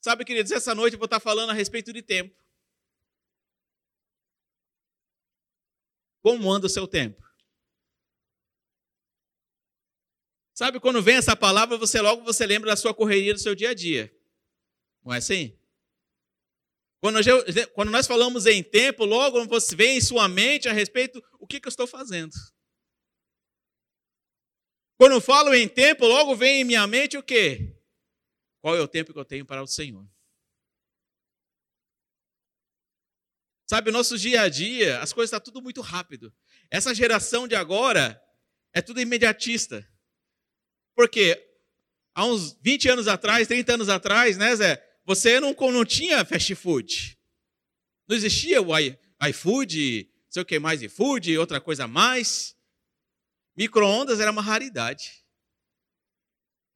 Sabe, queridos, essa noite eu vou estar falando a respeito de tempo. Como anda o seu tempo? Sabe, quando vem essa palavra, você logo você lembra da sua correria do seu dia a dia. Não é assim? Quando, quando nós falamos em tempo, logo você vem em sua mente a respeito o que, que eu estou fazendo. Quando eu falo em tempo, logo vem em minha mente o quê? Qual é o tempo que eu tenho para o Senhor? Sabe, o nosso dia a dia, as coisas estão tá tudo muito rápido. Essa geração de agora é tudo imediatista. Porque há uns 20 anos atrás, 30 anos atrás, né, Zé? Você não, não tinha fast food. Não existia o iFood, sei o que mais, iFood, outra coisa mais. Micro-ondas era uma raridade.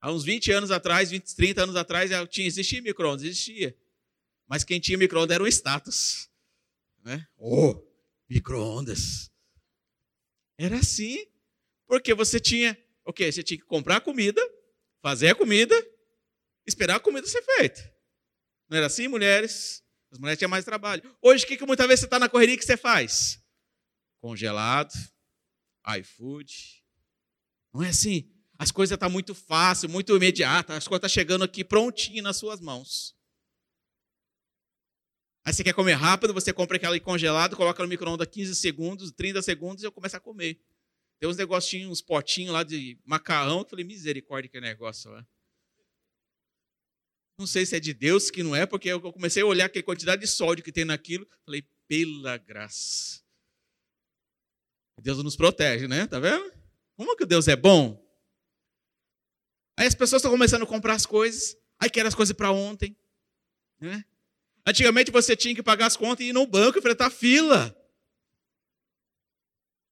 Há uns 20 anos atrás, 20, 30 anos atrás, tinha, existia micro-ondas, existia. Mas quem tinha micro-ondas era um status. Né? Oh, micro-ondas. Era assim. Porque você tinha o quê? Você tinha que comprar comida, fazer a comida, esperar a comida ser feita. Não era assim, mulheres? As mulheres tinham mais trabalho. Hoje, o que, que muitas vezes você está na correria que você faz? Congelado, iFood. Não é assim? As coisas estão tá muito fácil, muito imediata, as coisas estão tá chegando aqui prontinho nas suas mãos. Aí você quer comer rápido, você compra aquela congelado, coloca no micro-ondas 15 segundos, 30 segundos e eu começo a comer. Tem uns negocinhos, uns potinhos lá de macarrão, que eu falei, misericórdia que negócio lá. Não sei se é de Deus, que não é, porque eu comecei a olhar aquela quantidade de sódio que tem naquilo, falei, pela graça. Deus nos protege, né? Tá vendo? Como que Deus é bom? Aí as pessoas estão começando a comprar as coisas, aí querem as coisas para ontem. Né? Antigamente você tinha que pagar as contas e ir no banco enfrentar fila.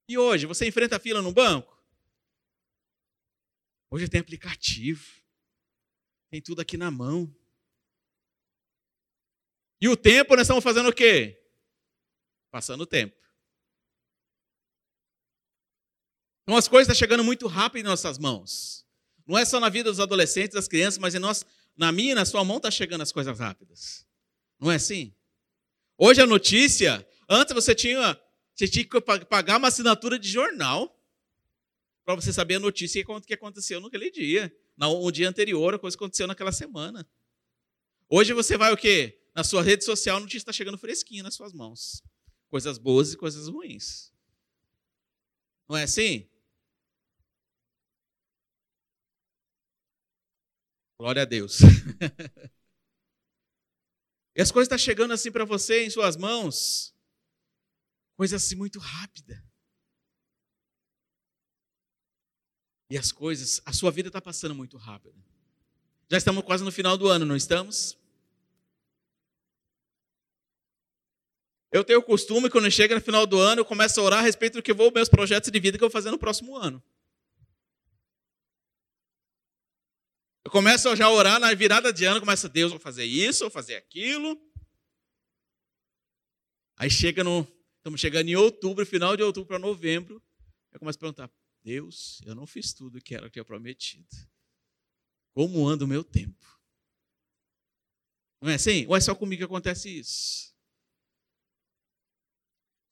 E hoje, você enfrenta fila no banco? Hoje tem aplicativo. Tem tudo aqui na mão. E o tempo, nós estamos fazendo o quê? Passando o tempo. Então as coisas estão chegando muito rápido em nossas mãos. Não é só na vida dos adolescentes, das crianças, mas em nós, na minha e na sua mão está chegando as coisas rápidas. Não é assim? Hoje a notícia, antes você tinha você tinha que pagar uma assinatura de jornal para você saber a notícia que aconteceu naquele dia, no dia anterior, a coisa que aconteceu naquela semana. Hoje você vai o quê? Na sua rede social, a notícia está chegando fresquinha nas suas mãos. Coisas boas e coisas ruins. Não é assim? Glória a Deus. e as coisas estão tá chegando assim para você em suas mãos coisa assim muito rápida. E as coisas, a sua vida está passando muito rápido. Já estamos quase no final do ano, não estamos? Eu tenho o costume, quando chega no final do ano, eu começo a orar a respeito do que vou, meus projetos de vida que eu vou fazer no próximo ano. Eu começo a já orar na virada de ano, começa, Deus, vou fazer isso, vou fazer aquilo. Aí chega no Estamos chegando em outubro, final de outubro para novembro. Eu começo a perguntar: Deus, eu não fiz tudo o que era que eu prometido. Como anda o meu tempo? Não é assim? Ou é só comigo que acontece isso?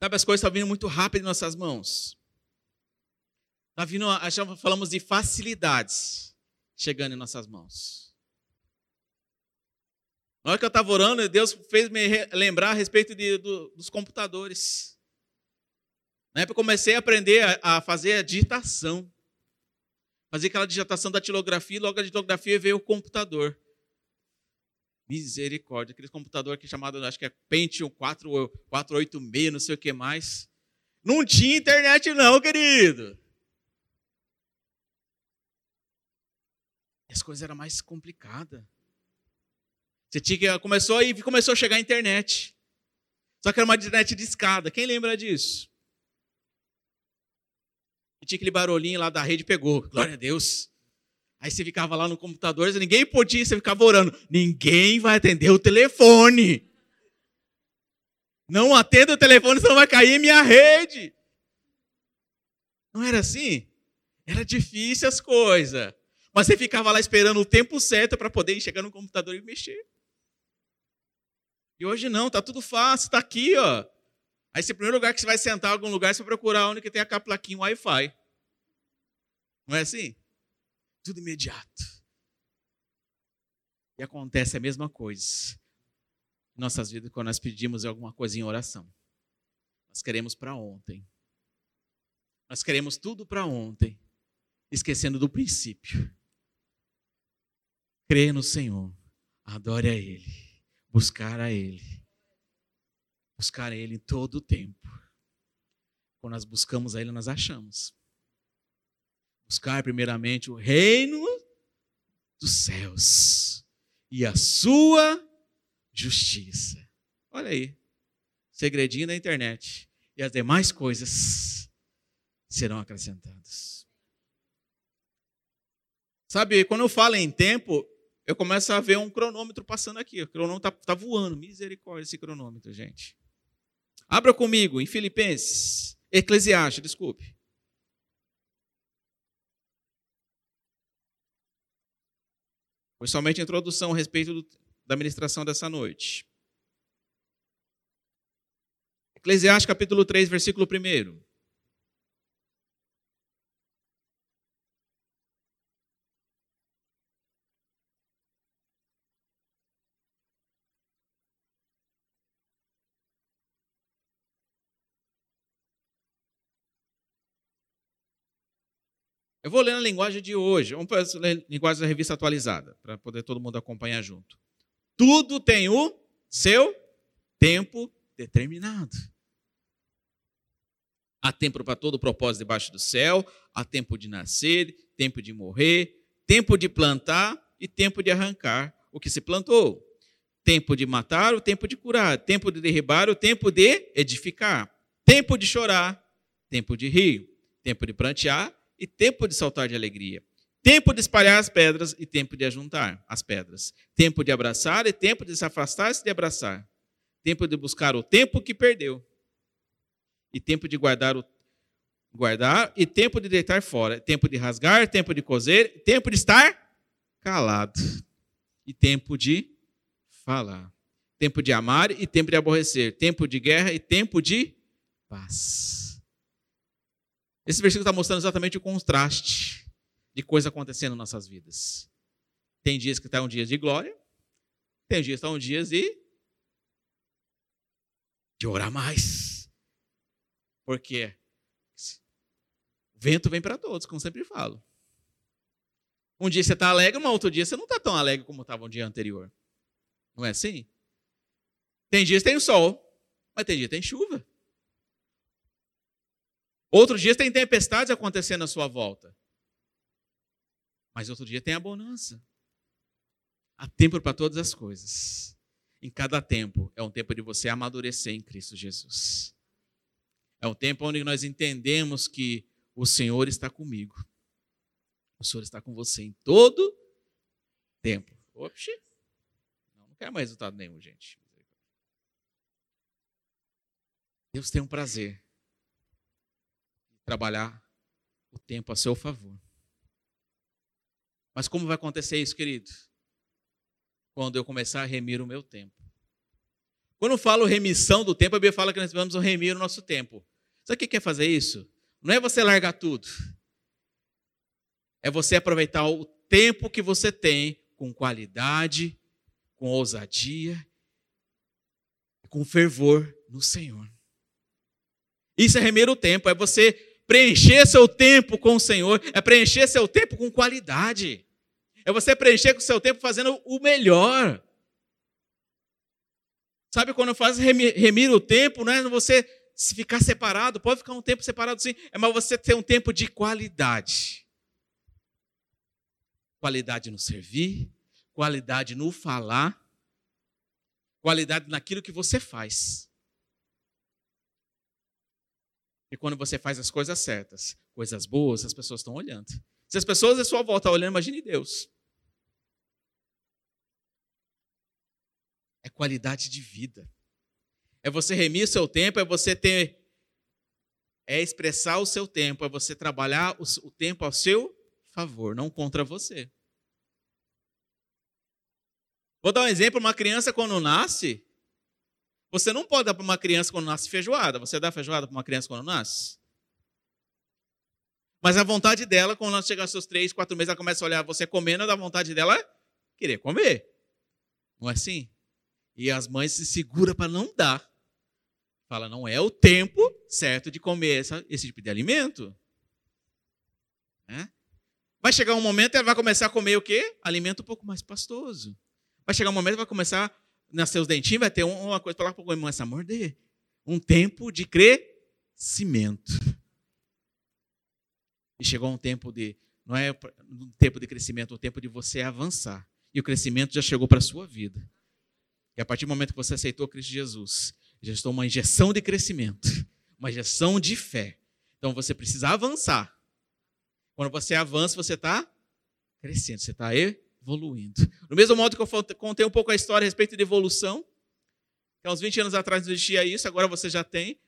Sabe, as coisas estão vindo muito rápido em nossas mãos. Está vindo, falamos de facilidades chegando em nossas mãos. Na hora que eu estava orando, Deus fez me lembrar a respeito de, do, dos computadores. Na época eu comecei a aprender a, a, fazer a digitação. Fazer aquela digitação da tilografia, logo a tilografia veio o computador. Misericórdia, aquele computador aqui chamado, acho que é Pentium 4, 486, não sei o que mais. Não tinha internet não, querido. As coisas eram mais complicadas. Você tinha que começou aí começou a chegar a internet. Só que era uma internet de escada. Quem lembra disso? E tinha aquele barulhinho lá da rede pegou. Glória a Deus. Aí você ficava lá no computador, ninguém podia, você ficava orando. Ninguém vai atender o telefone. Não atenda o telefone, senão vai cair minha rede. Não era assim? Era difícil as coisas. Mas você ficava lá esperando o tempo certo para poder chegar no computador e mexer. E hoje não, tá tudo fácil, está aqui, ó. Aí, se o primeiro lugar que você vai sentar em algum lugar, você vai procurar onde que tem aquela plaquinha Wi-Fi. Não é assim? Tudo imediato. E acontece a mesma coisa em nossas vidas quando nós pedimos alguma coisa em oração. Nós queremos para ontem. Nós queremos tudo para ontem, esquecendo do princípio. Crê no Senhor, adore a Ele, buscar a Ele, buscar a Ele todo o tempo. Quando nós buscamos a Ele, nós achamos. Buscar primeiramente o reino dos céus e a sua justiça. Olha aí, segredinho da internet. E as demais coisas serão acrescentadas. Sabe, quando eu falo em tempo, eu começo a ver um cronômetro passando aqui. O cronômetro está tá voando. Misericórdia esse cronômetro, gente. Abra comigo em Filipenses. Eclesiastes, desculpe. Foi somente a introdução a respeito do, da ministração dessa noite. Eclesiastes capítulo 3, versículo 1. Eu vou ler na linguagem de hoje. Vamos ler a linguagem da revista atualizada, para poder todo mundo acompanhar junto. Tudo tem o seu tempo determinado. Há tempo para todo propósito debaixo do céu, há tempo de nascer, tempo de morrer, tempo de plantar e tempo de arrancar o que se plantou. Tempo de matar, o tempo de curar, tempo de derribar, o tempo de edificar, tempo de chorar, tempo de rir, tempo de prantear e tempo de saltar de alegria. Tempo de espalhar as pedras e tempo de ajuntar as pedras. Tempo de abraçar e tempo de se afastar-se de abraçar. Tempo de buscar o tempo que perdeu. E tempo de guardar o guardar e tempo de deitar fora. Tempo de rasgar, tempo de coser, tempo de estar calado. E tempo de falar. Tempo de amar e tempo de aborrecer. Tempo de guerra e tempo de paz. Esse versículo está mostrando exatamente o contraste de coisas acontecendo em nossas vidas. Tem dias que estão dias de glória, tem dias que estão dias de, de orar mais. Porque o vento vem para todos, como sempre falo. Um dia você está alegre, mas outro dia você não está tão alegre como estava um dia anterior. Não é assim? Tem dias que tem sol, mas tem dias que tem chuva. Outros dias tem tempestades acontecendo à sua volta. Mas outro dia tem a bonança. Há tempo para todas as coisas. Em cada tempo é um tempo de você amadurecer em Cristo Jesus. É um tempo onde nós entendemos que o Senhor está comigo. O Senhor está com você em todo tempo. Não, não quero mais resultado nenhum, gente. Deus tem um prazer trabalhar o tempo a seu favor. Mas como vai acontecer isso, querido? Quando eu começar a remir o meu tempo. Quando eu falo remissão do tempo, a Bíblia fala que nós vamos remir o nosso tempo. Sabe o que quer fazer isso? Não é você largar tudo. É você aproveitar o tempo que você tem com qualidade, com ousadia, com fervor no Senhor. Isso é remir o tempo, é você Preencher seu tempo com o Senhor é preencher seu tempo com qualidade. É você preencher o seu tempo fazendo o melhor. Sabe quando faz remir, remir o tempo, não é você ficar separado, pode ficar um tempo separado sim, é mas você ter um tempo de qualidade. Qualidade no servir, qualidade no falar, qualidade naquilo que você faz. E quando você faz as coisas certas, coisas boas, as pessoas estão olhando. Se as pessoas à sua volta estão olhando, imagine Deus. É qualidade de vida. É você remir o seu tempo, é você ter. É expressar o seu tempo, é você trabalhar o tempo ao seu favor, não contra você. Vou dar um exemplo: uma criança, quando nasce, Você não pode dar para uma criança quando nasce feijoada. Você dá feijoada para uma criança quando nasce? Mas a vontade dela, quando ela chegar aos seus três, quatro meses, ela começa a olhar você comendo, a vontade dela é querer comer. Não é assim? E as mães se seguram para não dar. Fala, não é o tempo certo de comer essa, esse tipo de alimento. É? Vai chegar um momento, ela vai começar a comer o quê? Alimento um pouco mais pastoso. Vai chegar um momento, vai começar nascer os dentinhos, vai ter uma coisa para lá para começar a morder. Um tempo de crescimento. E chegou um tempo de, não é um tempo de crescimento, é um tempo de você avançar. E o crescimento já chegou para a sua vida. E a partir do momento que você aceitou Cristo Jesus, já estou uma injeção de crescimento, uma injeção de fé. Então você precisa avançar. Quando você avança, você está crescendo, você está evoluindo. Do mesmo modo que eu contei um pouco a história a respeito de evolução, que há uns 20 anos atrás não existia isso, agora você já tem.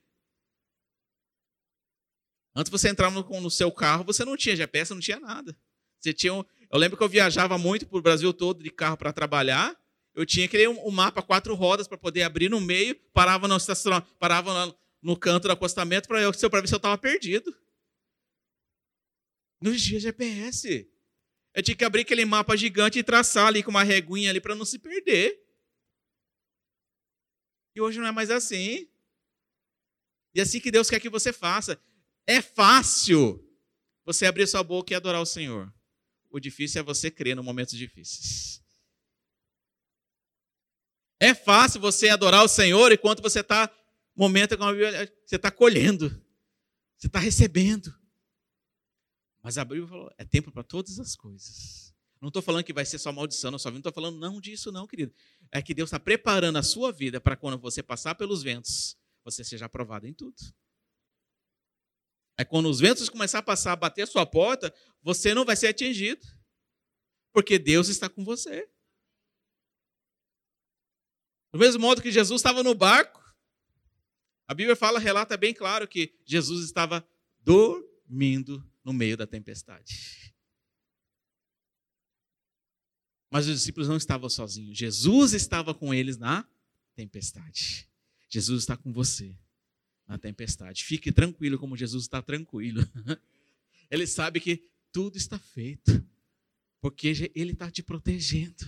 Antes você entrava no, no seu carro, você não tinha GPS, não tinha nada. Você tinha um, eu lembro que eu viajava muito para o Brasil todo de carro para trabalhar. Eu tinha que ler um, um mapa quatro rodas para poder abrir no meio, parava no estacionamento, parava no, no canto do acostamento para ver se eu estava perdido. Não existia GPS. Eu tinha que abrir aquele mapa gigante e traçar ali com uma reguinha ali para não se perder. E hoje não é mais assim. E é assim que Deus quer que você faça. É fácil você abrir sua boca e adorar o Senhor. O difícil é você crer nos momentos difíceis. É fácil você adorar o Senhor enquanto você está momento você está colhendo, você está recebendo. Mas a Bíblia falou, é tempo para todas as coisas. Não estou falando que vai ser só maldição sua vida, não estou falando não disso não, querido. É que Deus está preparando a sua vida para quando você passar pelos ventos, você seja aprovado em tudo. É quando os ventos começar a passar, a bater a sua porta, você não vai ser atingido. Porque Deus está com você. Do mesmo modo que Jesus estava no barco, a Bíblia fala, relata bem claro que Jesus estava dormindo no meio da tempestade. Mas os discípulos não estavam sozinhos. Jesus estava com eles na tempestade. Jesus está com você na tempestade. Fique tranquilo, como Jesus está tranquilo. Ele sabe que tudo está feito, porque Ele está te protegendo.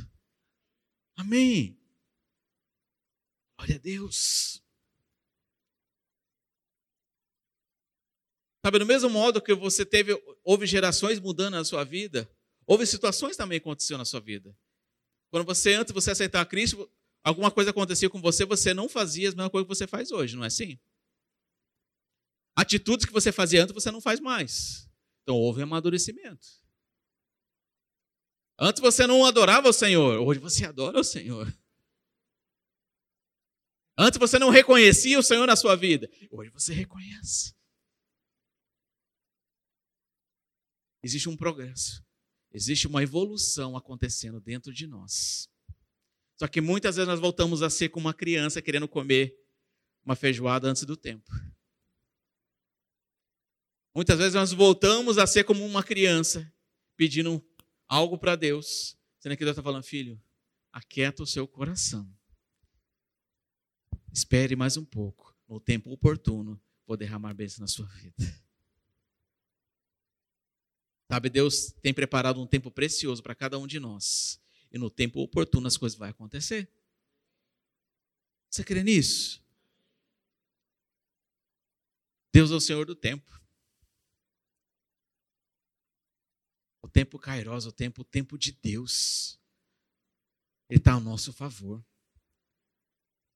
Amém. Glória a Deus. Sabe, do mesmo modo que você teve, houve gerações mudando na sua vida, houve situações também que aconteceram na sua vida. Quando você, antes de você aceitar Cristo, alguma coisa acontecia com você, você não fazia a mesma coisa que você faz hoje, não é assim? Atitudes que você fazia antes, você não faz mais. Então houve amadurecimento. Antes você não adorava o Senhor, hoje você adora o Senhor. Antes você não reconhecia o Senhor na sua vida, hoje você reconhece. Existe um progresso, existe uma evolução acontecendo dentro de nós. Só que muitas vezes nós voltamos a ser como uma criança querendo comer uma feijoada antes do tempo. Muitas vezes nós voltamos a ser como uma criança, pedindo algo para Deus, sendo que Deus está falando, filho, aquieta o seu coração. Espere mais um pouco, no tempo oportuno, vou derramar bênção na sua vida. Sabe, Deus tem preparado um tempo precioso para cada um de nós. E no tempo oportuno as coisas vão acontecer. Você crê nisso? Deus é o Senhor do tempo. O tempo kairos, o tempo, o tempo de Deus. Ele está ao nosso favor.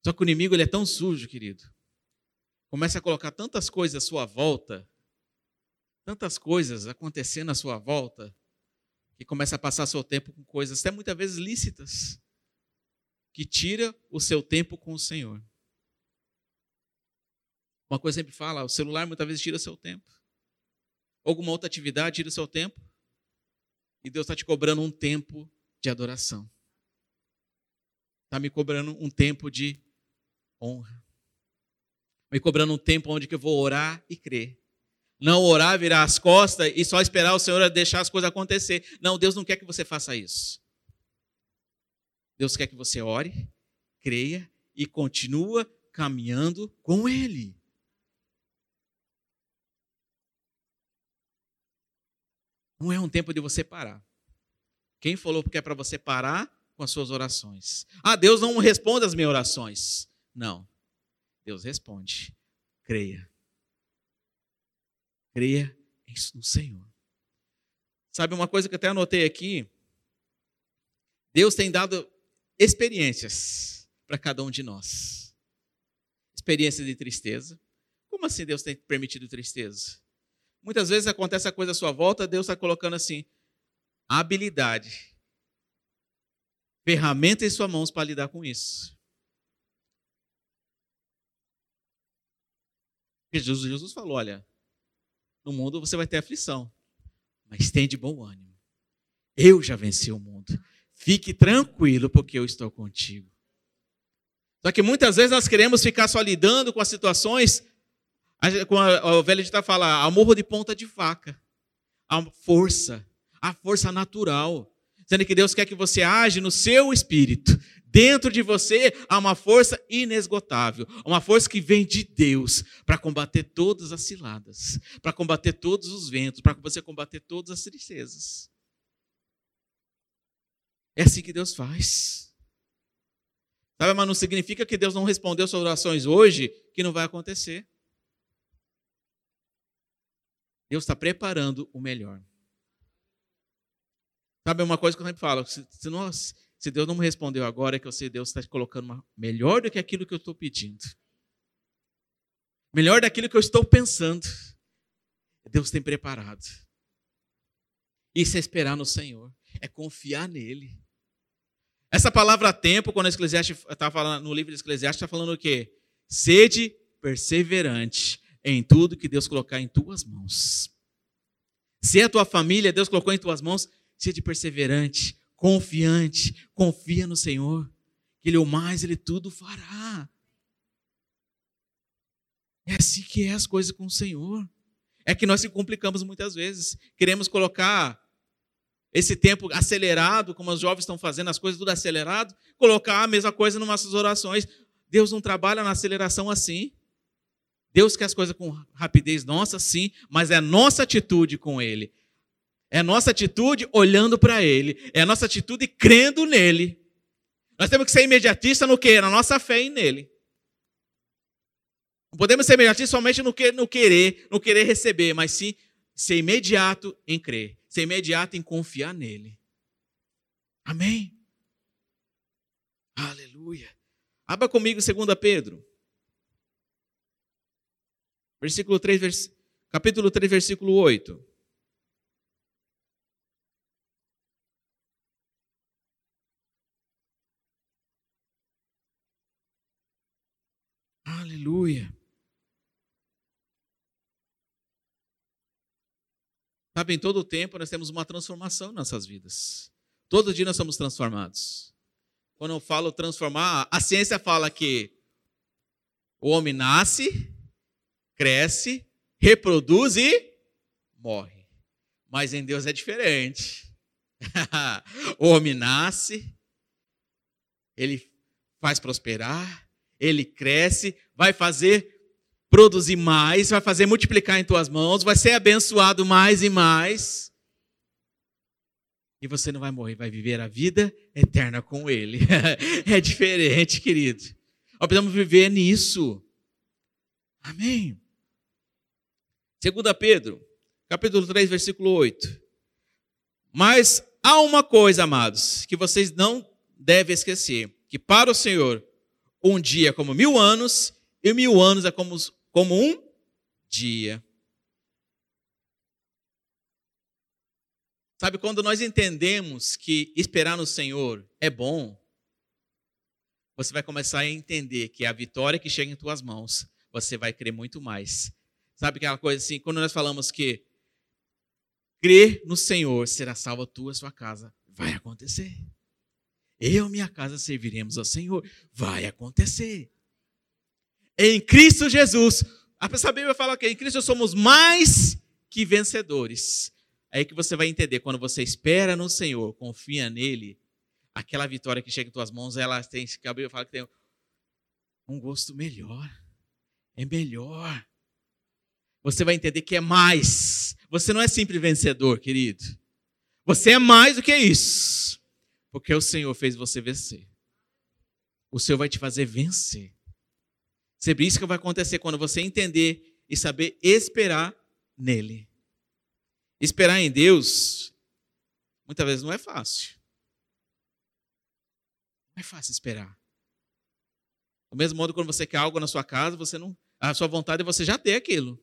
Só que o inimigo ele é tão sujo, querido. Começa a colocar tantas coisas à sua volta, tantas coisas acontecendo à sua volta, que começa a passar seu tempo com coisas até muitas vezes lícitas, que tira o seu tempo com o Senhor. Uma coisa sempre fala, o celular muitas vezes tira seu tempo. Alguma outra atividade tira seu tempo. E Deus está te cobrando um tempo de adoração. Está me cobrando um tempo de honra. Me cobrando um tempo onde eu vou orar e crer. Não orar, virar as costas e só esperar o Senhor deixar as coisas acontecer. Não, Deus não quer que você faça isso. Deus quer que você ore, creia e continua caminhando com Ele. Não é um tempo de você parar. Quem falou que é para você parar com as suas orações? Ah, Deus não responde as minhas orações. Não. Deus responde. Creia. Creia no Senhor. Sabe uma coisa que eu até anotei aqui? Deus tem dado experiências para cada um de nós. Experiências de tristeza. Como assim Deus tem permitido tristeza? Muitas vezes acontece a coisa à sua volta, Deus está colocando assim, habilidade, ferramenta em suas mãos para lidar com isso. Jesus, Jesus falou: olha, no mundo você vai ter aflição, mas tem de bom ânimo. Eu já venci o mundo. Fique tranquilo, porque eu estou contigo. Só que muitas vezes nós queremos ficar só lidando com as situações, como a, velha está falando, a morro de ponta de faca. A força, a força natural. Sendo que Deus quer que você age no seu espírito. Dentro de você há uma força inesgotável, uma força que vem de Deus para combater todas as ciladas, para combater todos os ventos, para você combater todas as tristezas. É assim que Deus faz. Sabe, mas não significa que Deus não respondeu suas orações hoje, que não vai acontecer. Deus está preparando o melhor. Sabe uma coisa que eu sempre falo? Se, se, nós, se Deus não me respondeu agora, é que eu sei que Deus está colocando uma, melhor do que aquilo que eu estou pedindo. Melhor daquilo que eu estou pensando. Deus tem preparado. Isso é esperar no Senhor. É confiar nele. Essa palavra tempo, quando Eclesiastes está falando no livro de Eclesiastes, está falando o quê? Sede perseverante em tudo que Deus colocar em tuas mãos. Se é a tua família, Deus colocou em tuas mãos, seja perseverante, confiante, confia no Senhor, que Ele o mais, Ele tudo fará. É assim que é as coisas com o Senhor. É que nós se complicamos muitas vezes. Queremos colocar esse tempo acelerado, como os jovens estão fazendo, as coisas tudo acelerado, colocar a mesma coisa nas nossas orações. Deus não trabalha na aceleração assim. Deus quer as coisas com rapidez nossa, sim, mas é a nossa atitude com Ele. É nossa atitude olhando para Ele. É a nossa atitude crendo nele. Nós temos que ser imediatista no que? Na nossa fé em nele. Não podemos ser imediatistas somente no, que, no querer, no querer receber, mas sim ser imediato em crer ser imediato em confiar nele. Amém? Aleluia. Abra comigo 2 Pedro. Versículo 3, vers... capítulo 3, versículo 8. Aleluia. Sabe, em todo o tempo nós temos uma transformação em nossas vidas. Todo dia nós somos transformados. Quando eu falo transformar, a ciência fala que o homem nasce, cresce, reproduz e morre. Mas em Deus é diferente. o homem nasce, ele faz prosperar, ele cresce, vai fazer produzir mais, vai fazer multiplicar em tuas mãos, vai ser abençoado mais e mais. E você não vai morrer, vai viver a vida eterna com Ele. é diferente, querido. Nós precisamos viver nisso. Amém. 2 Pedro, capítulo 3, versículo 8. Mas há uma coisa, amados, que vocês não devem esquecer: que para o Senhor, um dia como mil anos, e mil anos é como como um dia. Sabe, quando nós entendemos que esperar no Senhor é bom, você vai começar a entender que a vitória que chega em tuas mãos, você vai crer muito mais. Sabe aquela coisa assim, quando nós falamos que crer no Senhor será salva tua sua casa, vai acontecer. Eu e minha casa serviremos ao Senhor, vai acontecer. Em Cristo Jesus. A Bíblia fala que em Cristo somos mais que vencedores. É aí que você vai entender, quando você espera no Senhor, confia nele, aquela vitória que chega em tuas mãos, ela tem, a Bíblia fala que tem um gosto melhor. É melhor. Você vai entender que é mais. Você não é sempre vencedor, querido. Você é mais do que isso. Porque o Senhor fez você vencer. O Senhor vai te fazer vencer. Sempre isso que vai acontecer quando você entender e saber esperar nele. Esperar em Deus, muitas vezes não é fácil. Não é fácil esperar. Do mesmo modo, quando você quer algo na sua casa, você não, a sua vontade é você já ter aquilo.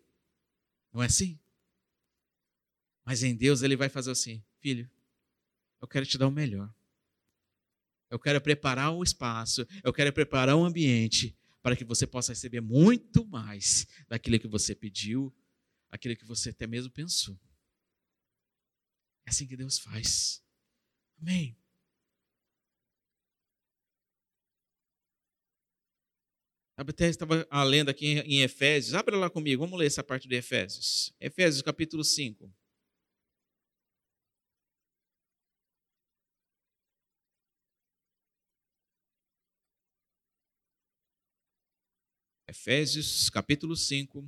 Não é assim? Mas em Deus ele vai fazer assim, filho, eu quero te dar o melhor. Eu quero preparar o espaço, eu quero preparar o ambiente para que você possa receber muito mais daquilo que você pediu, aquilo que você até mesmo pensou. É assim que Deus faz. Amém. Até estava lendo aqui em Efésios. Abra lá comigo, vamos ler essa parte de Efésios. Efésios capítulo 5. Efésios capítulo 5.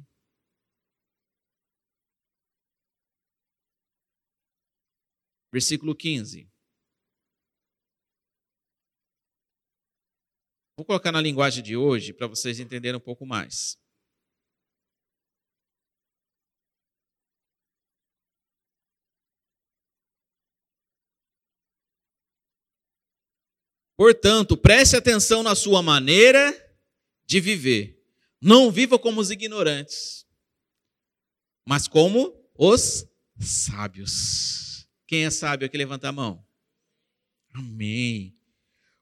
Versículo 15. Vou colocar na linguagem de hoje para vocês entenderem um pouco mais. Portanto, preste atenção na sua maneira de viver. Não viva como os ignorantes, mas como os sábios. Quem é sábio aqui levanta a mão. Amém.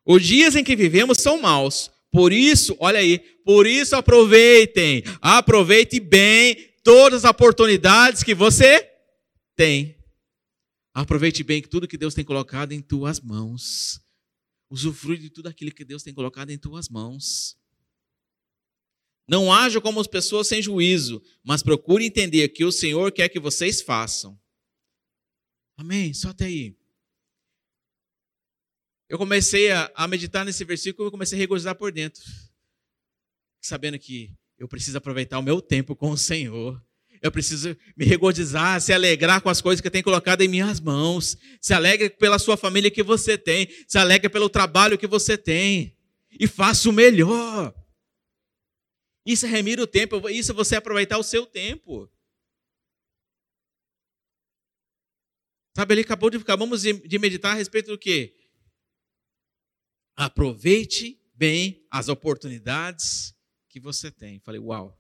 Os dias em que vivemos são maus. Por isso, olha aí, por isso aproveitem, aproveite bem todas as oportunidades que você tem. Aproveite bem tudo que Deus tem colocado em tuas mãos. Usufrui de tudo aquilo que Deus tem colocado em tuas mãos. Não haja como as pessoas sem juízo, mas procure entender que o Senhor quer que vocês façam. Amém? Só até aí eu comecei a, a meditar nesse versículo e comecei a regozijar por dentro, sabendo que eu preciso aproveitar o meu tempo com o Senhor. Eu preciso me regozijar, se alegrar com as coisas que tem colocado em minhas mãos. Se alegre pela sua família que você tem. Se alegre pelo trabalho que você tem. E faça o melhor. Isso é remir o tempo. Isso é você aproveitar o seu tempo. Sabe, ele acabou de acabamos de meditar a respeito do quê? Aproveite bem as oportunidades que você tem. Falei, uau.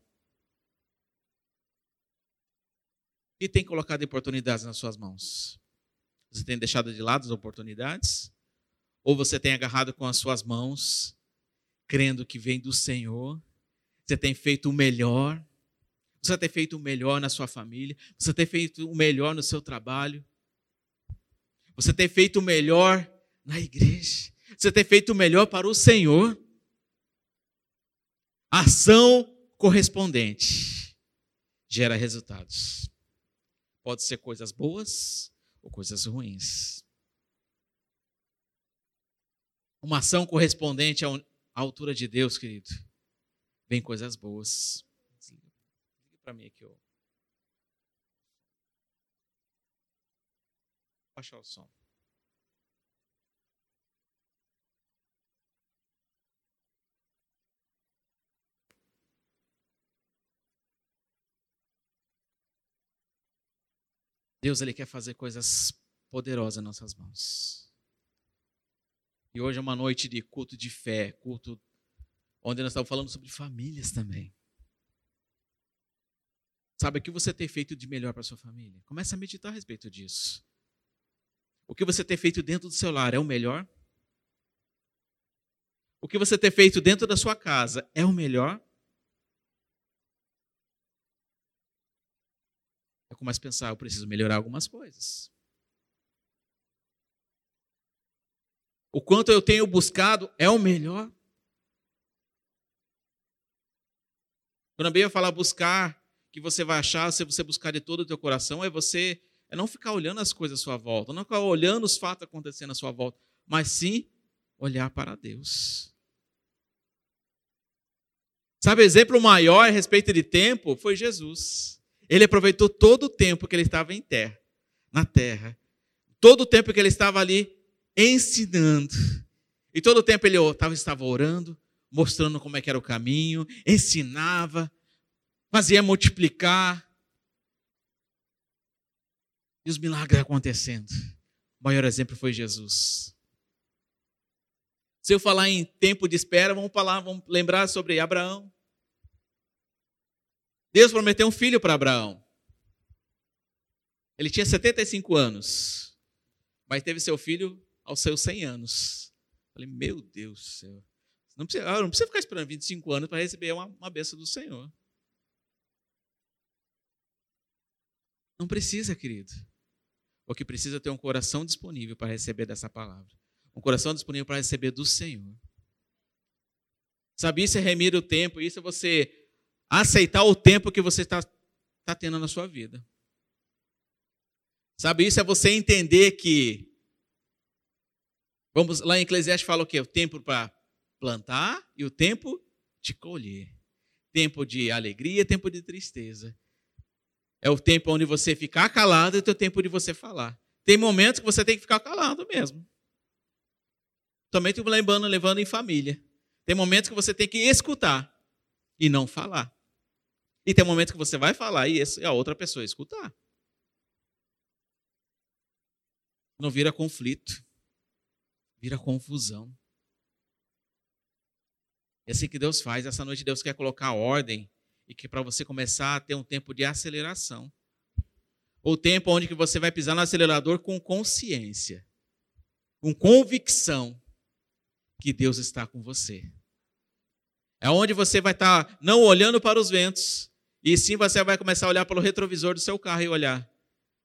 E tem colocado oportunidades nas suas mãos? Você tem deixado de lado as oportunidades? Ou você tem agarrado com as suas mãos, crendo que vem do Senhor? Você tem feito o melhor? Você tem feito o melhor na sua família? Você tem feito o melhor no seu trabalho? Você tem feito o melhor na igreja? você ter feito o melhor para o Senhor. Ação correspondente gera resultados. Pode ser coisas boas ou coisas ruins. Uma ação correspondente à altura de Deus, querido, vem coisas boas. Liga para mim aqui, ó. Baixar o som. Deus ele quer fazer coisas poderosas nas nossas mãos. E hoje é uma noite de culto de fé, culto onde nós estamos falando sobre famílias também. Sabe o que você tem feito de melhor para sua família? Comece a meditar a respeito disso. O que você tem feito dentro do seu lar é o melhor? O que você tem feito dentro da sua casa é o melhor? eu começo a pensar, eu preciso melhorar algumas coisas. O quanto eu tenho buscado é o melhor. Quando a Bíblia fala buscar, que você vai achar, se você buscar de todo o teu coração, é você é não ficar olhando as coisas à sua volta, não ficar olhando os fatos acontecendo à sua volta, mas sim olhar para Deus. Sabe, o exemplo maior a respeito de tempo foi Jesus. Ele aproveitou todo o tempo que ele estava em terra, na terra. Todo o tempo que ele estava ali ensinando. E todo o tempo ele estava orando, mostrando como é que era o caminho, ensinava, fazia multiplicar. E os milagres acontecendo. O maior exemplo foi Jesus. Se eu falar em tempo de espera, vamos falar, vamos lembrar sobre Abraão. Deus prometeu um filho para Abraão. Ele tinha 75 anos, mas teve seu filho aos seus 100 anos. Falei, meu Deus do céu. Não precisa, ah, não precisa ficar esperando 25 anos para receber uma, uma benção do Senhor. Não precisa, querido. O que precisa é ter um coração disponível para receber dessa palavra. Um coração disponível para receber do Senhor. Sabe, isso é remir o tempo, isso é você aceitar o tempo que você está tá tendo na sua vida. Sabe, isso é você entender que. Vamos lá em Eclesiastes fala o quê? O tempo para plantar e o tempo de colher. Tempo de alegria, tempo de tristeza. É o tempo onde você ficar calado e o tempo de você falar. Tem momentos que você tem que ficar calado mesmo. Também estou lembrando, levando em família. Tem momentos que você tem que escutar e não falar. E tem momentos que você vai falar e a outra pessoa escutar. Não vira conflito, vira confusão. É assim que Deus faz. Essa noite Deus quer colocar ordem e que para você começar a ter um tempo de aceleração. O tempo onde que você vai pisar no acelerador com consciência, com convicção que Deus está com você. É onde você vai estar tá não olhando para os ventos, e sim você vai começar a olhar pelo retrovisor do seu carro e olhar.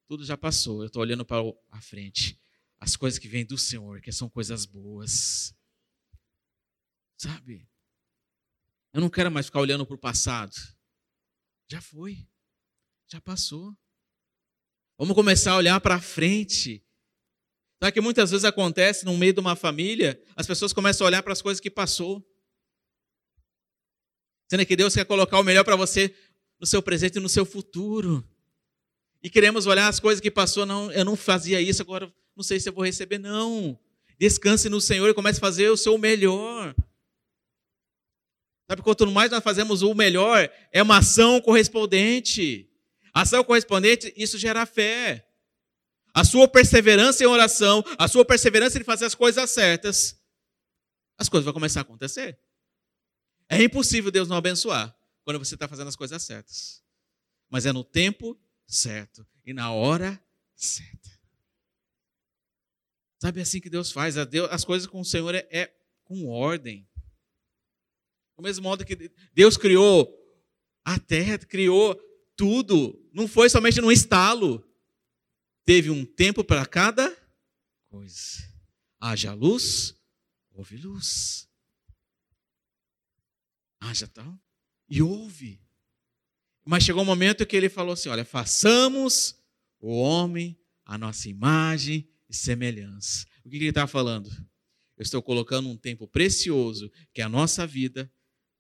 Tudo já passou, eu estou olhando para a frente. As coisas que vêm do Senhor, que são coisas boas. Sabe? Eu não quero mais ficar olhando para o passado. Já foi. Já passou. Vamos começar a olhar para frente. Sabe que muitas vezes acontece no meio de uma família, as pessoas começam a olhar para as coisas que passou. Sendo que Deus quer colocar o melhor para você no seu presente e no seu futuro. E queremos olhar as coisas que passou, não, eu não fazia isso, agora não sei se eu vou receber, não. Descanse no Senhor e comece a fazer o seu melhor. Sabe, quanto mais nós fazemos o melhor, é uma ação correspondente. Ação correspondente, isso gera fé. A sua perseverança em oração, a sua perseverança em fazer as coisas certas, as coisas vão começar a acontecer. É impossível Deus não abençoar quando você está fazendo as coisas certas. Mas é no tempo certo e na hora certa. Sabe é assim que Deus faz? As coisas com o Senhor é, é com ordem. Do mesmo modo que Deus criou a terra, criou tudo, não foi somente num estalo. Teve um tempo para cada coisa. Haja luz, houve luz. Haja tal, e houve. Mas chegou um momento que ele falou assim: olha, façamos o homem a nossa imagem e semelhança. O que ele está falando? Eu estou colocando um tempo precioso, que é a nossa vida,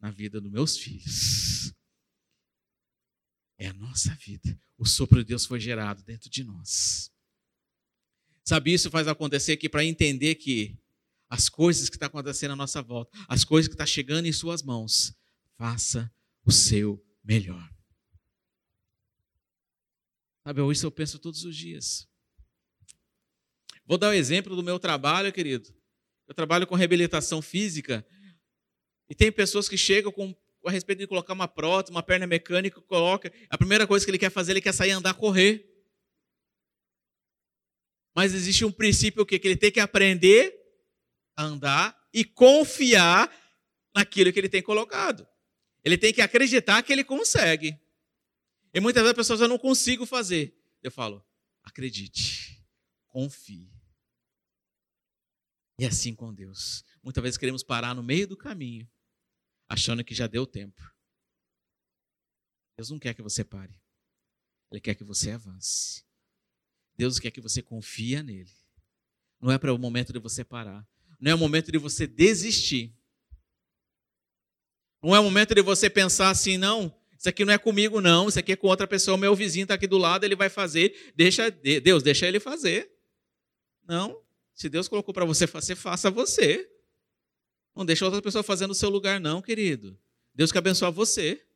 na vida dos meus filhos. É a nossa vida. O sopro de Deus foi gerado dentro de nós. Sabe, isso faz acontecer aqui para entender que as coisas que estão tá acontecendo à nossa volta, as coisas que estão tá chegando em suas mãos, faça o seu melhor. Sabe, isso eu penso todos os dias. Vou dar o um exemplo do meu trabalho, querido. Eu trabalho com reabilitação física e tem pessoas que chegam com a respeito de colocar uma prótese, uma perna mecânica, coloca. A primeira coisa que ele quer fazer, ele quer sair andar, correr. Mas existe um princípio que ele tem que aprender a andar e confiar naquilo que ele tem colocado. Ele tem que acreditar que ele consegue. E muitas vezes as pessoas eu não consigo fazer. Eu falo, acredite, confie. E assim com Deus. Muitas vezes queremos parar no meio do caminho achando que já deu tempo. Deus não quer que você pare. Ele quer que você avance. Deus quer que você confie nele. Não é para o momento de você parar. Não é o momento de você desistir. Não é o momento de você pensar assim, não, isso aqui não é comigo, não, isso aqui é com outra pessoa, meu vizinho está aqui do lado, ele vai fazer, deixa, Deus, deixa ele fazer. Não, se Deus colocou para você fazer, faça você. Não deixa outra pessoa fazer no seu lugar, não, querido. Deus quer abençoar você.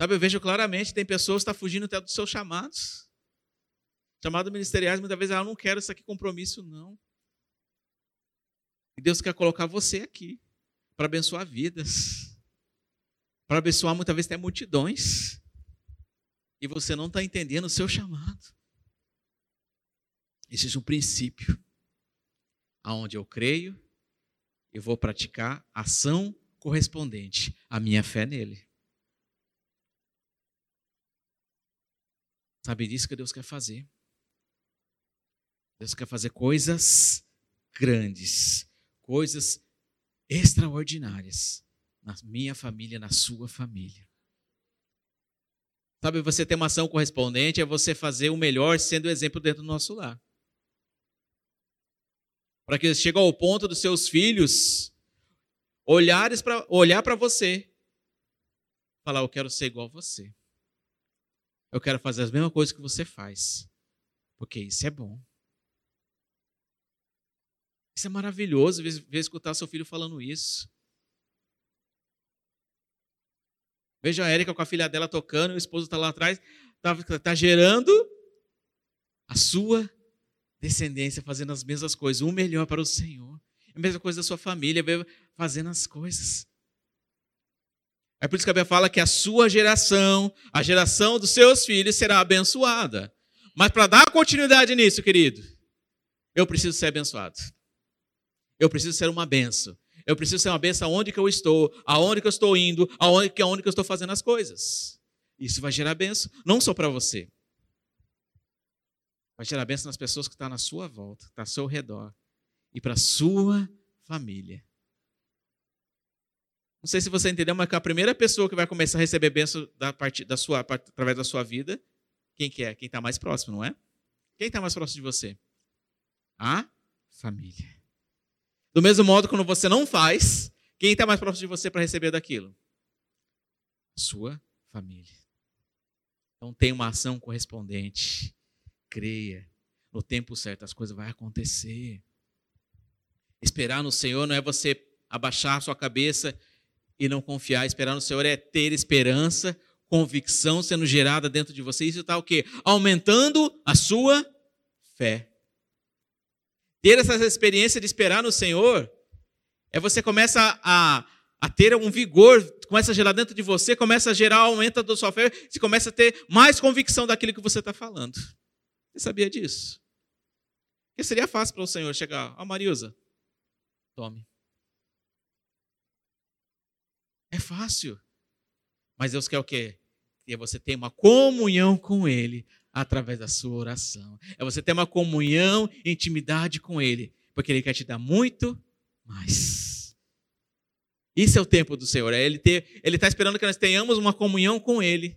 Sabe, eu vejo claramente, tem pessoas que estão tá fugindo até dos seus chamados. Chamados ministeriais, muitas vezes, ah, eu não quero isso aqui compromisso, não. E Deus quer colocar você aqui para abençoar vidas. Para abençoar muitas vezes até multidões. E você não está entendendo o seu chamado. Esse é um princípio. Aonde eu creio, eu vou praticar ação correspondente à minha fé nele. Sabe disso que Deus quer fazer? Deus quer fazer coisas grandes, coisas extraordinárias na minha família, na sua família. Sabe, você ter uma ação correspondente é você fazer o melhor sendo exemplo dentro do nosso lar. Para que chegue ao ponto dos seus filhos olhares para olhar para você, falar eu quero ser igual a você. Eu quero fazer as mesmas coisas que você faz. Porque isso é bom. Isso é maravilhoso ver, escutar seu filho falando isso. Veja a Érica com a filha dela tocando, o esposo está lá atrás, está tá gerando a sua descendência fazendo as mesmas coisas, o melhor para o Senhor. A mesma coisa da sua família, fazendo as coisas. É por isso que a Bíblia fala que a sua geração, a geração dos seus filhos será abençoada. Mas para dar continuidade nisso, querido, eu preciso ser abençoado. Eu preciso ser uma benção. Eu preciso ser uma benção aonde que eu estou, aonde que eu estou indo, aonde que, aonde que eu estou fazendo as coisas. Isso vai gerar benção, não só para você. Vai gerar benção nas pessoas que estão na sua volta, que estão ao seu redor. E para a sua família. Não sei se você entendeu, mas a primeira pessoa que vai começar a receber bênção da parte, da sua, através da sua vida, quem que é? Quem está mais próximo, não é? Quem está mais próximo de você? A família. Do mesmo modo, quando você não faz, quem está mais próximo de você para receber daquilo? Sua família. Então tem uma ação correspondente. Creia. No tempo certo as coisas vão acontecer. Esperar no Senhor não é você abaixar sua cabeça e não confiar. Esperar no Senhor é ter esperança, convicção sendo gerada dentro de você. Isso está o quê? Aumentando a sua fé. Ter essa experiência de esperar no Senhor é você começa a, a ter um vigor, começa a gerar dentro de você, começa a gerar aumento da sua fé, você começa a ter mais convicção daquilo que você está falando. Você sabia disso? Porque seria fácil para o Senhor chegar, ó oh, Marilza, tome. É fácil. Mas Deus quer o quê? Que você tenha uma comunhão com Ele através da sua oração. É você ter uma comunhão, intimidade com Ele, porque Ele quer te dar muito mais. Isso é o tempo do Senhor. É Ele está esperando que nós tenhamos uma comunhão com Ele,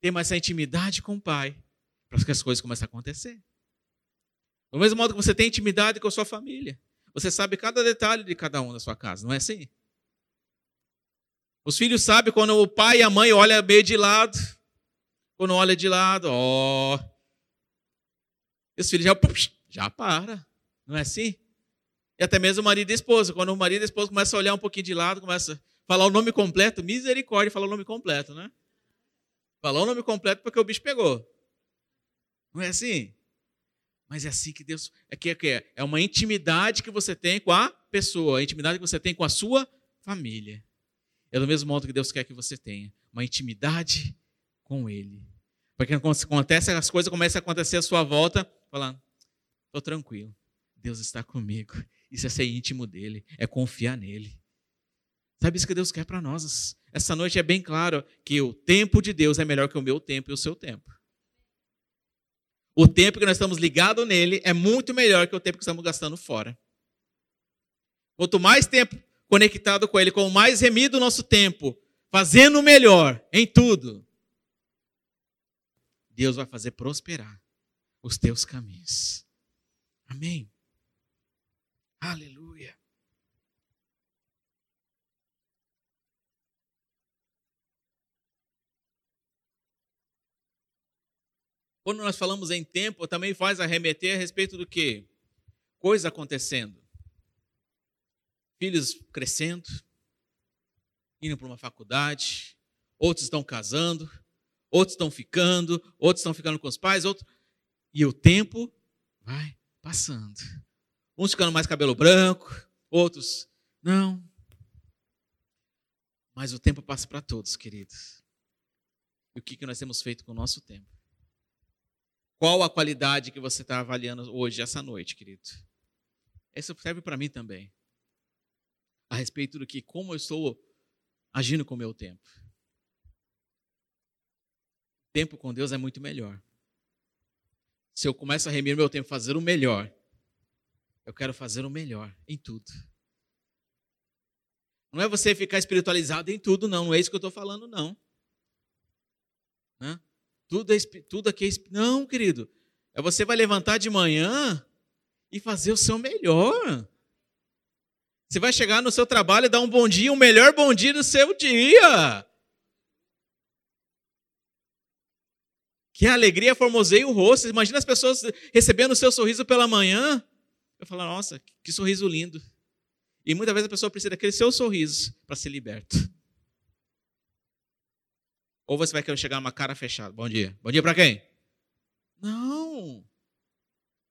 ter mais essa intimidade com o Pai, para que as coisas comecem a acontecer. Do mesmo modo que você tem intimidade com a sua família, você sabe cada detalhe de cada um da sua casa, não é assim? Os filhos sabem quando o pai e a mãe olham meio de lado. Quando olha de lado, ó. Os filhos já, já para. Não é assim? E até mesmo o marido e a esposa. Quando o marido e a esposa começam a olhar um pouquinho de lado, começa a falar o nome completo, misericórdia, falar o nome completo, né? Falar o nome completo porque o bicho pegou. Não é assim? Mas é assim que Deus. É que é, é uma intimidade que você tem com a pessoa, a intimidade que você tem com a sua família. É do mesmo modo que Deus quer que você tenha uma intimidade com Ele. Porque quando acontece, as coisas começam a acontecer à sua volta, falando, estou tranquilo, Deus está comigo. Isso é ser íntimo dele, é confiar nele. Sabe isso que Deus quer para nós? Essa noite é bem claro que o tempo de Deus é melhor que o meu tempo e o seu tempo. O tempo que nós estamos ligados nele é muito melhor que o tempo que estamos gastando fora. Quanto mais tempo conectado com Ele, com mais remido o nosso tempo, fazendo o melhor em tudo, Deus vai fazer prosperar os teus caminhos. Amém. Aleluia. Quando nós falamos em tempo, também faz arremeter a respeito do quê? Coisa acontecendo. Filhos crescendo, indo para uma faculdade, outros estão casando, outros estão ficando, outros estão ficando com os pais, outros... e o tempo vai passando. Uns ficando mais cabelo branco, outros não. Mas o tempo passa para todos, queridos. E o que, nós temos feito com o nosso tempo? Qual a qualidade que você está avaliando hoje, essa noite, querido? Isso serve para mim também. A respeito do que, como eu estou agindo com o meu tempo. Tempo com Deus é muito melhor. Se eu começo a remir meu tempo, fazer o melhor, eu quero fazer o melhor em tudo. Não é você ficar espiritualizado em tudo, não. Não é isso que eu estou falando, não. Né? Tudo, é, tudo aqui é. Não, querido. É você vai levantar de manhã e fazer o seu melhor. Você vai chegar no seu trabalho e dar um bom dia, o melhor bom dia do seu dia. Que alegria formoseie o rosto. Imagina as pessoas recebendo o seu sorriso pela manhã. Eu falo, nossa, que sorriso lindo. E muitas vezes a pessoa precisa daquele seu sorriso para ser liberto. Ou você vai querer chegar uma cara fechada. Bom dia. Bom dia para quem? Não.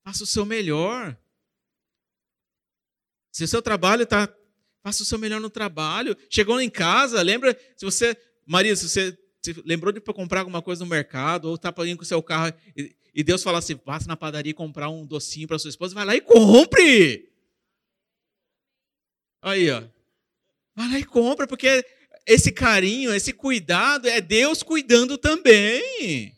Faça o seu melhor. Se o seu trabalho está. Faça o seu melhor no trabalho. Chegou em casa, lembra? Se você. Maria, se você se lembrou de comprar alguma coisa no mercado, ou está indo com o seu carro, e, e Deus fala assim: passa na padaria comprar um docinho para sua esposa, vai lá e compre. Aí, ó. Vai lá e compra, porque esse carinho, esse cuidado, é Deus cuidando também.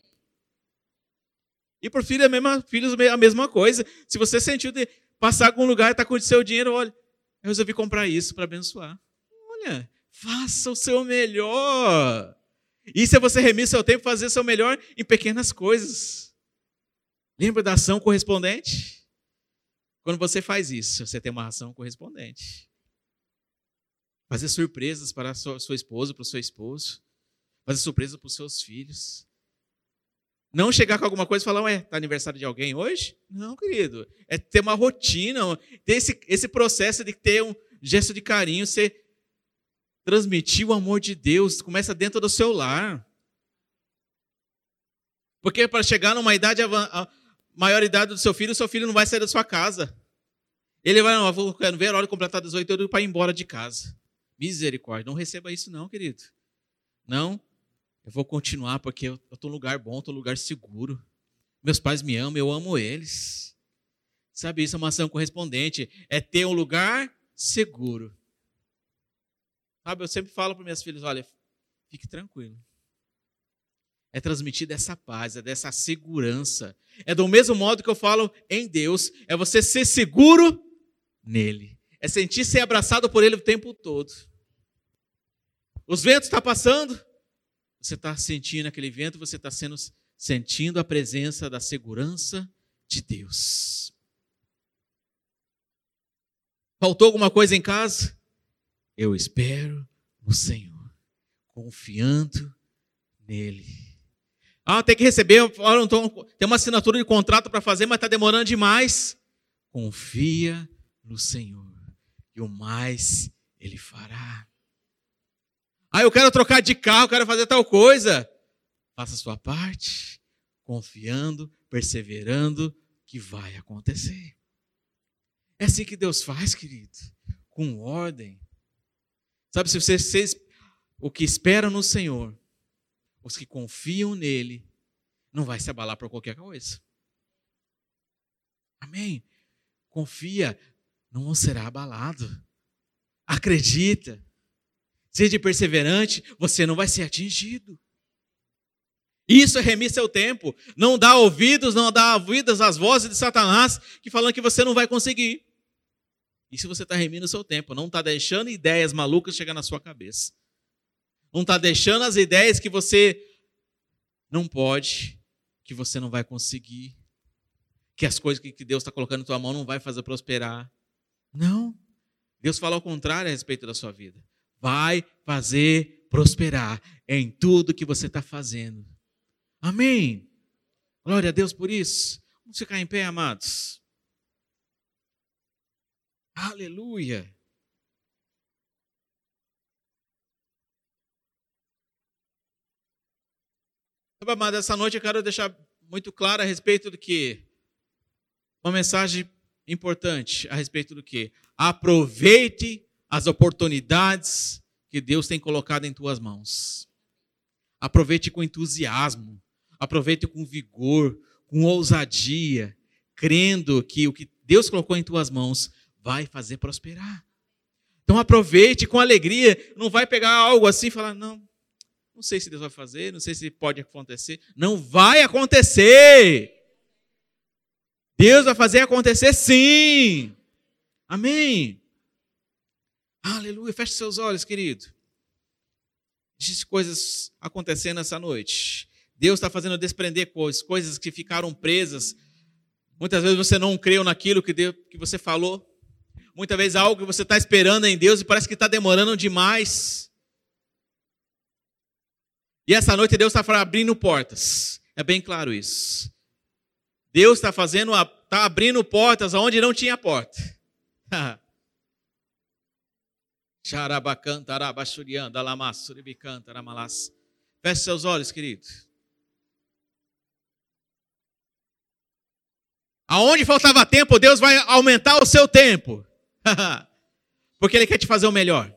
E por filho, a mesma, a mesma coisa. Se você sentiu de passar algum lugar e está com o seu dinheiro, olha, eu resolvi comprar isso para abençoar. Olha, faça o seu melhor. Isso é você remir seu tempo, fazer seu melhor em pequenas coisas. Lembra da ação correspondente? Quando você faz isso, você tem uma ação correspondente. Fazer surpresas para a sua, sua esposa, para o seu esposo. Fazer surpresas para os seus filhos. Não chegar com alguma coisa e falar, ué, tá aniversário de alguém hoje? Não, querido. É ter uma rotina, ter esse, esse processo de ter um gesto de carinho, você transmitir o amor de Deus, começa dentro do seu lar. Porque para chegar numa idade, a maior idade do seu filho, o seu filho não vai sair da sua casa. Ele vai, não, vou ver a hora de completar 18 anos para ir embora de casa. Misericórdia. Não receba isso, não, querido. Não, eu vou continuar porque eu estou num lugar bom, estou num lugar seguro. Meus pais me amam, eu amo eles. Sabe, isso é uma ação correspondente. É ter um lugar seguro. Sabe, eu sempre falo para minhas filhas: olha, fique tranquilo. É transmitir dessa paz, é dessa segurança. É do mesmo modo que eu falo em Deus, é você ser seguro nele. É sentir ser abraçado por ele o tempo todo. Os ventos estão tá passando, você está sentindo aquele vento, você está sendo sentindo a presença da segurança de Deus. Faltou alguma coisa em casa? Eu espero no Senhor, confiando nele. Ah, tem que receber, tem uma assinatura de contrato para fazer, mas está demorando demais. Confia no Senhor, e o mais Ele fará. Ah, eu quero trocar de carro, quero fazer tal coisa. Faça a sua parte, confiando, perseverando, que vai acontecer. É assim que Deus faz, querido, com ordem. Sabe, se vocês, o que esperam no Senhor, os que confiam nele, não vai se abalar por qualquer coisa. Amém? Confia, não será abalado. Acredita. Seja perseverante, você não vai ser atingido. Isso é remir seu tempo. Não dá ouvidos, não dá ouvidas às vozes de Satanás que falam que você não vai conseguir. Isso você está remindo seu tempo. Não está deixando ideias malucas chegar na sua cabeça. Não está deixando as ideias que você não pode, que você não vai conseguir, que as coisas que Deus está colocando na tua mão não vai fazer prosperar. Não. Deus fala ao contrário a respeito da sua vida vai fazer prosperar em tudo que você está fazendo. Amém? Glória a Deus por isso. Vamos ficar em pé, amados. Aleluia. Amado, essa noite eu quero deixar muito claro a respeito do que? Uma mensagem importante a respeito do que? Aproveite as oportunidades que Deus tem colocado em tuas mãos. Aproveite com entusiasmo, aproveite com vigor, com ousadia, crendo que o que Deus colocou em tuas mãos vai fazer prosperar. Então aproveite com alegria, não vai pegar algo assim e falar, não, não sei se Deus vai fazer, não sei se pode acontecer. Não vai acontecer. Deus vai fazer acontecer sim. Amém. Aleluia. Feche seus olhos, querido. Existem coisas acontecendo essa noite. Deus está fazendo desprender coisas, coisas que ficaram presas. Muitas vezes você não creu naquilo que, Deus, que você falou. Muitas vezes algo que você está esperando em Deus e parece que está demorando demais. E essa noite Deus está abrindo portas. É bem claro isso. Deus está fazendo, está abrindo portas onde não tinha porta. Arabachurianda, lamassuribicanta. Feche seus olhos, querido. Aonde faltava tempo, Deus vai aumentar o seu tempo. Porque Ele quer te fazer o melhor.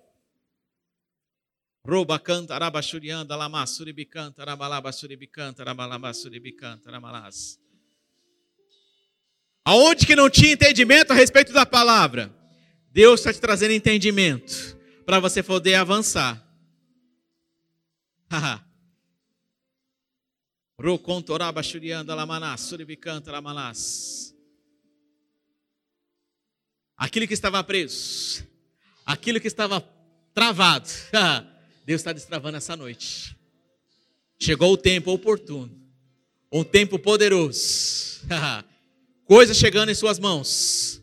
Roba canta, arabachurianda, lamassuribicanta, arabalabassuribicanta, arabalabassuribicanta, aramalas. Aonde que não tinha entendimento a respeito da palavra, Deus está te trazendo entendimento para você poder avançar. Aquilo que estava preso, aquilo que estava travado, Deus está destravando essa noite. Chegou o tempo oportuno, um tempo poderoso, coisas chegando em suas mãos,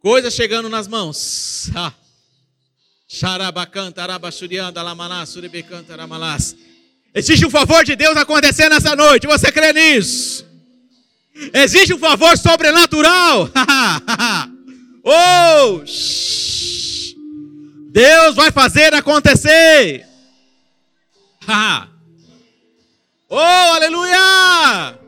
coisas chegando nas mãos. Xarabacanta, arabachurianda, lamaná, suribicanta, aramalás. Existe um favor de Deus acontecendo nessa noite. Você crê nisso? Existe um favor sobrenatural. oh! Deus vai fazer acontecer. oh, aleluia!